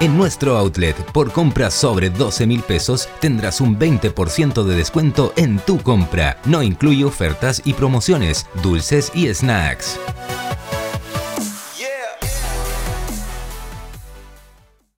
En nuestro outlet, por compras sobre 12 mil pesos, tendrás un 20% de descuento en tu compra. No incluye ofertas y promociones, dulces y snacks.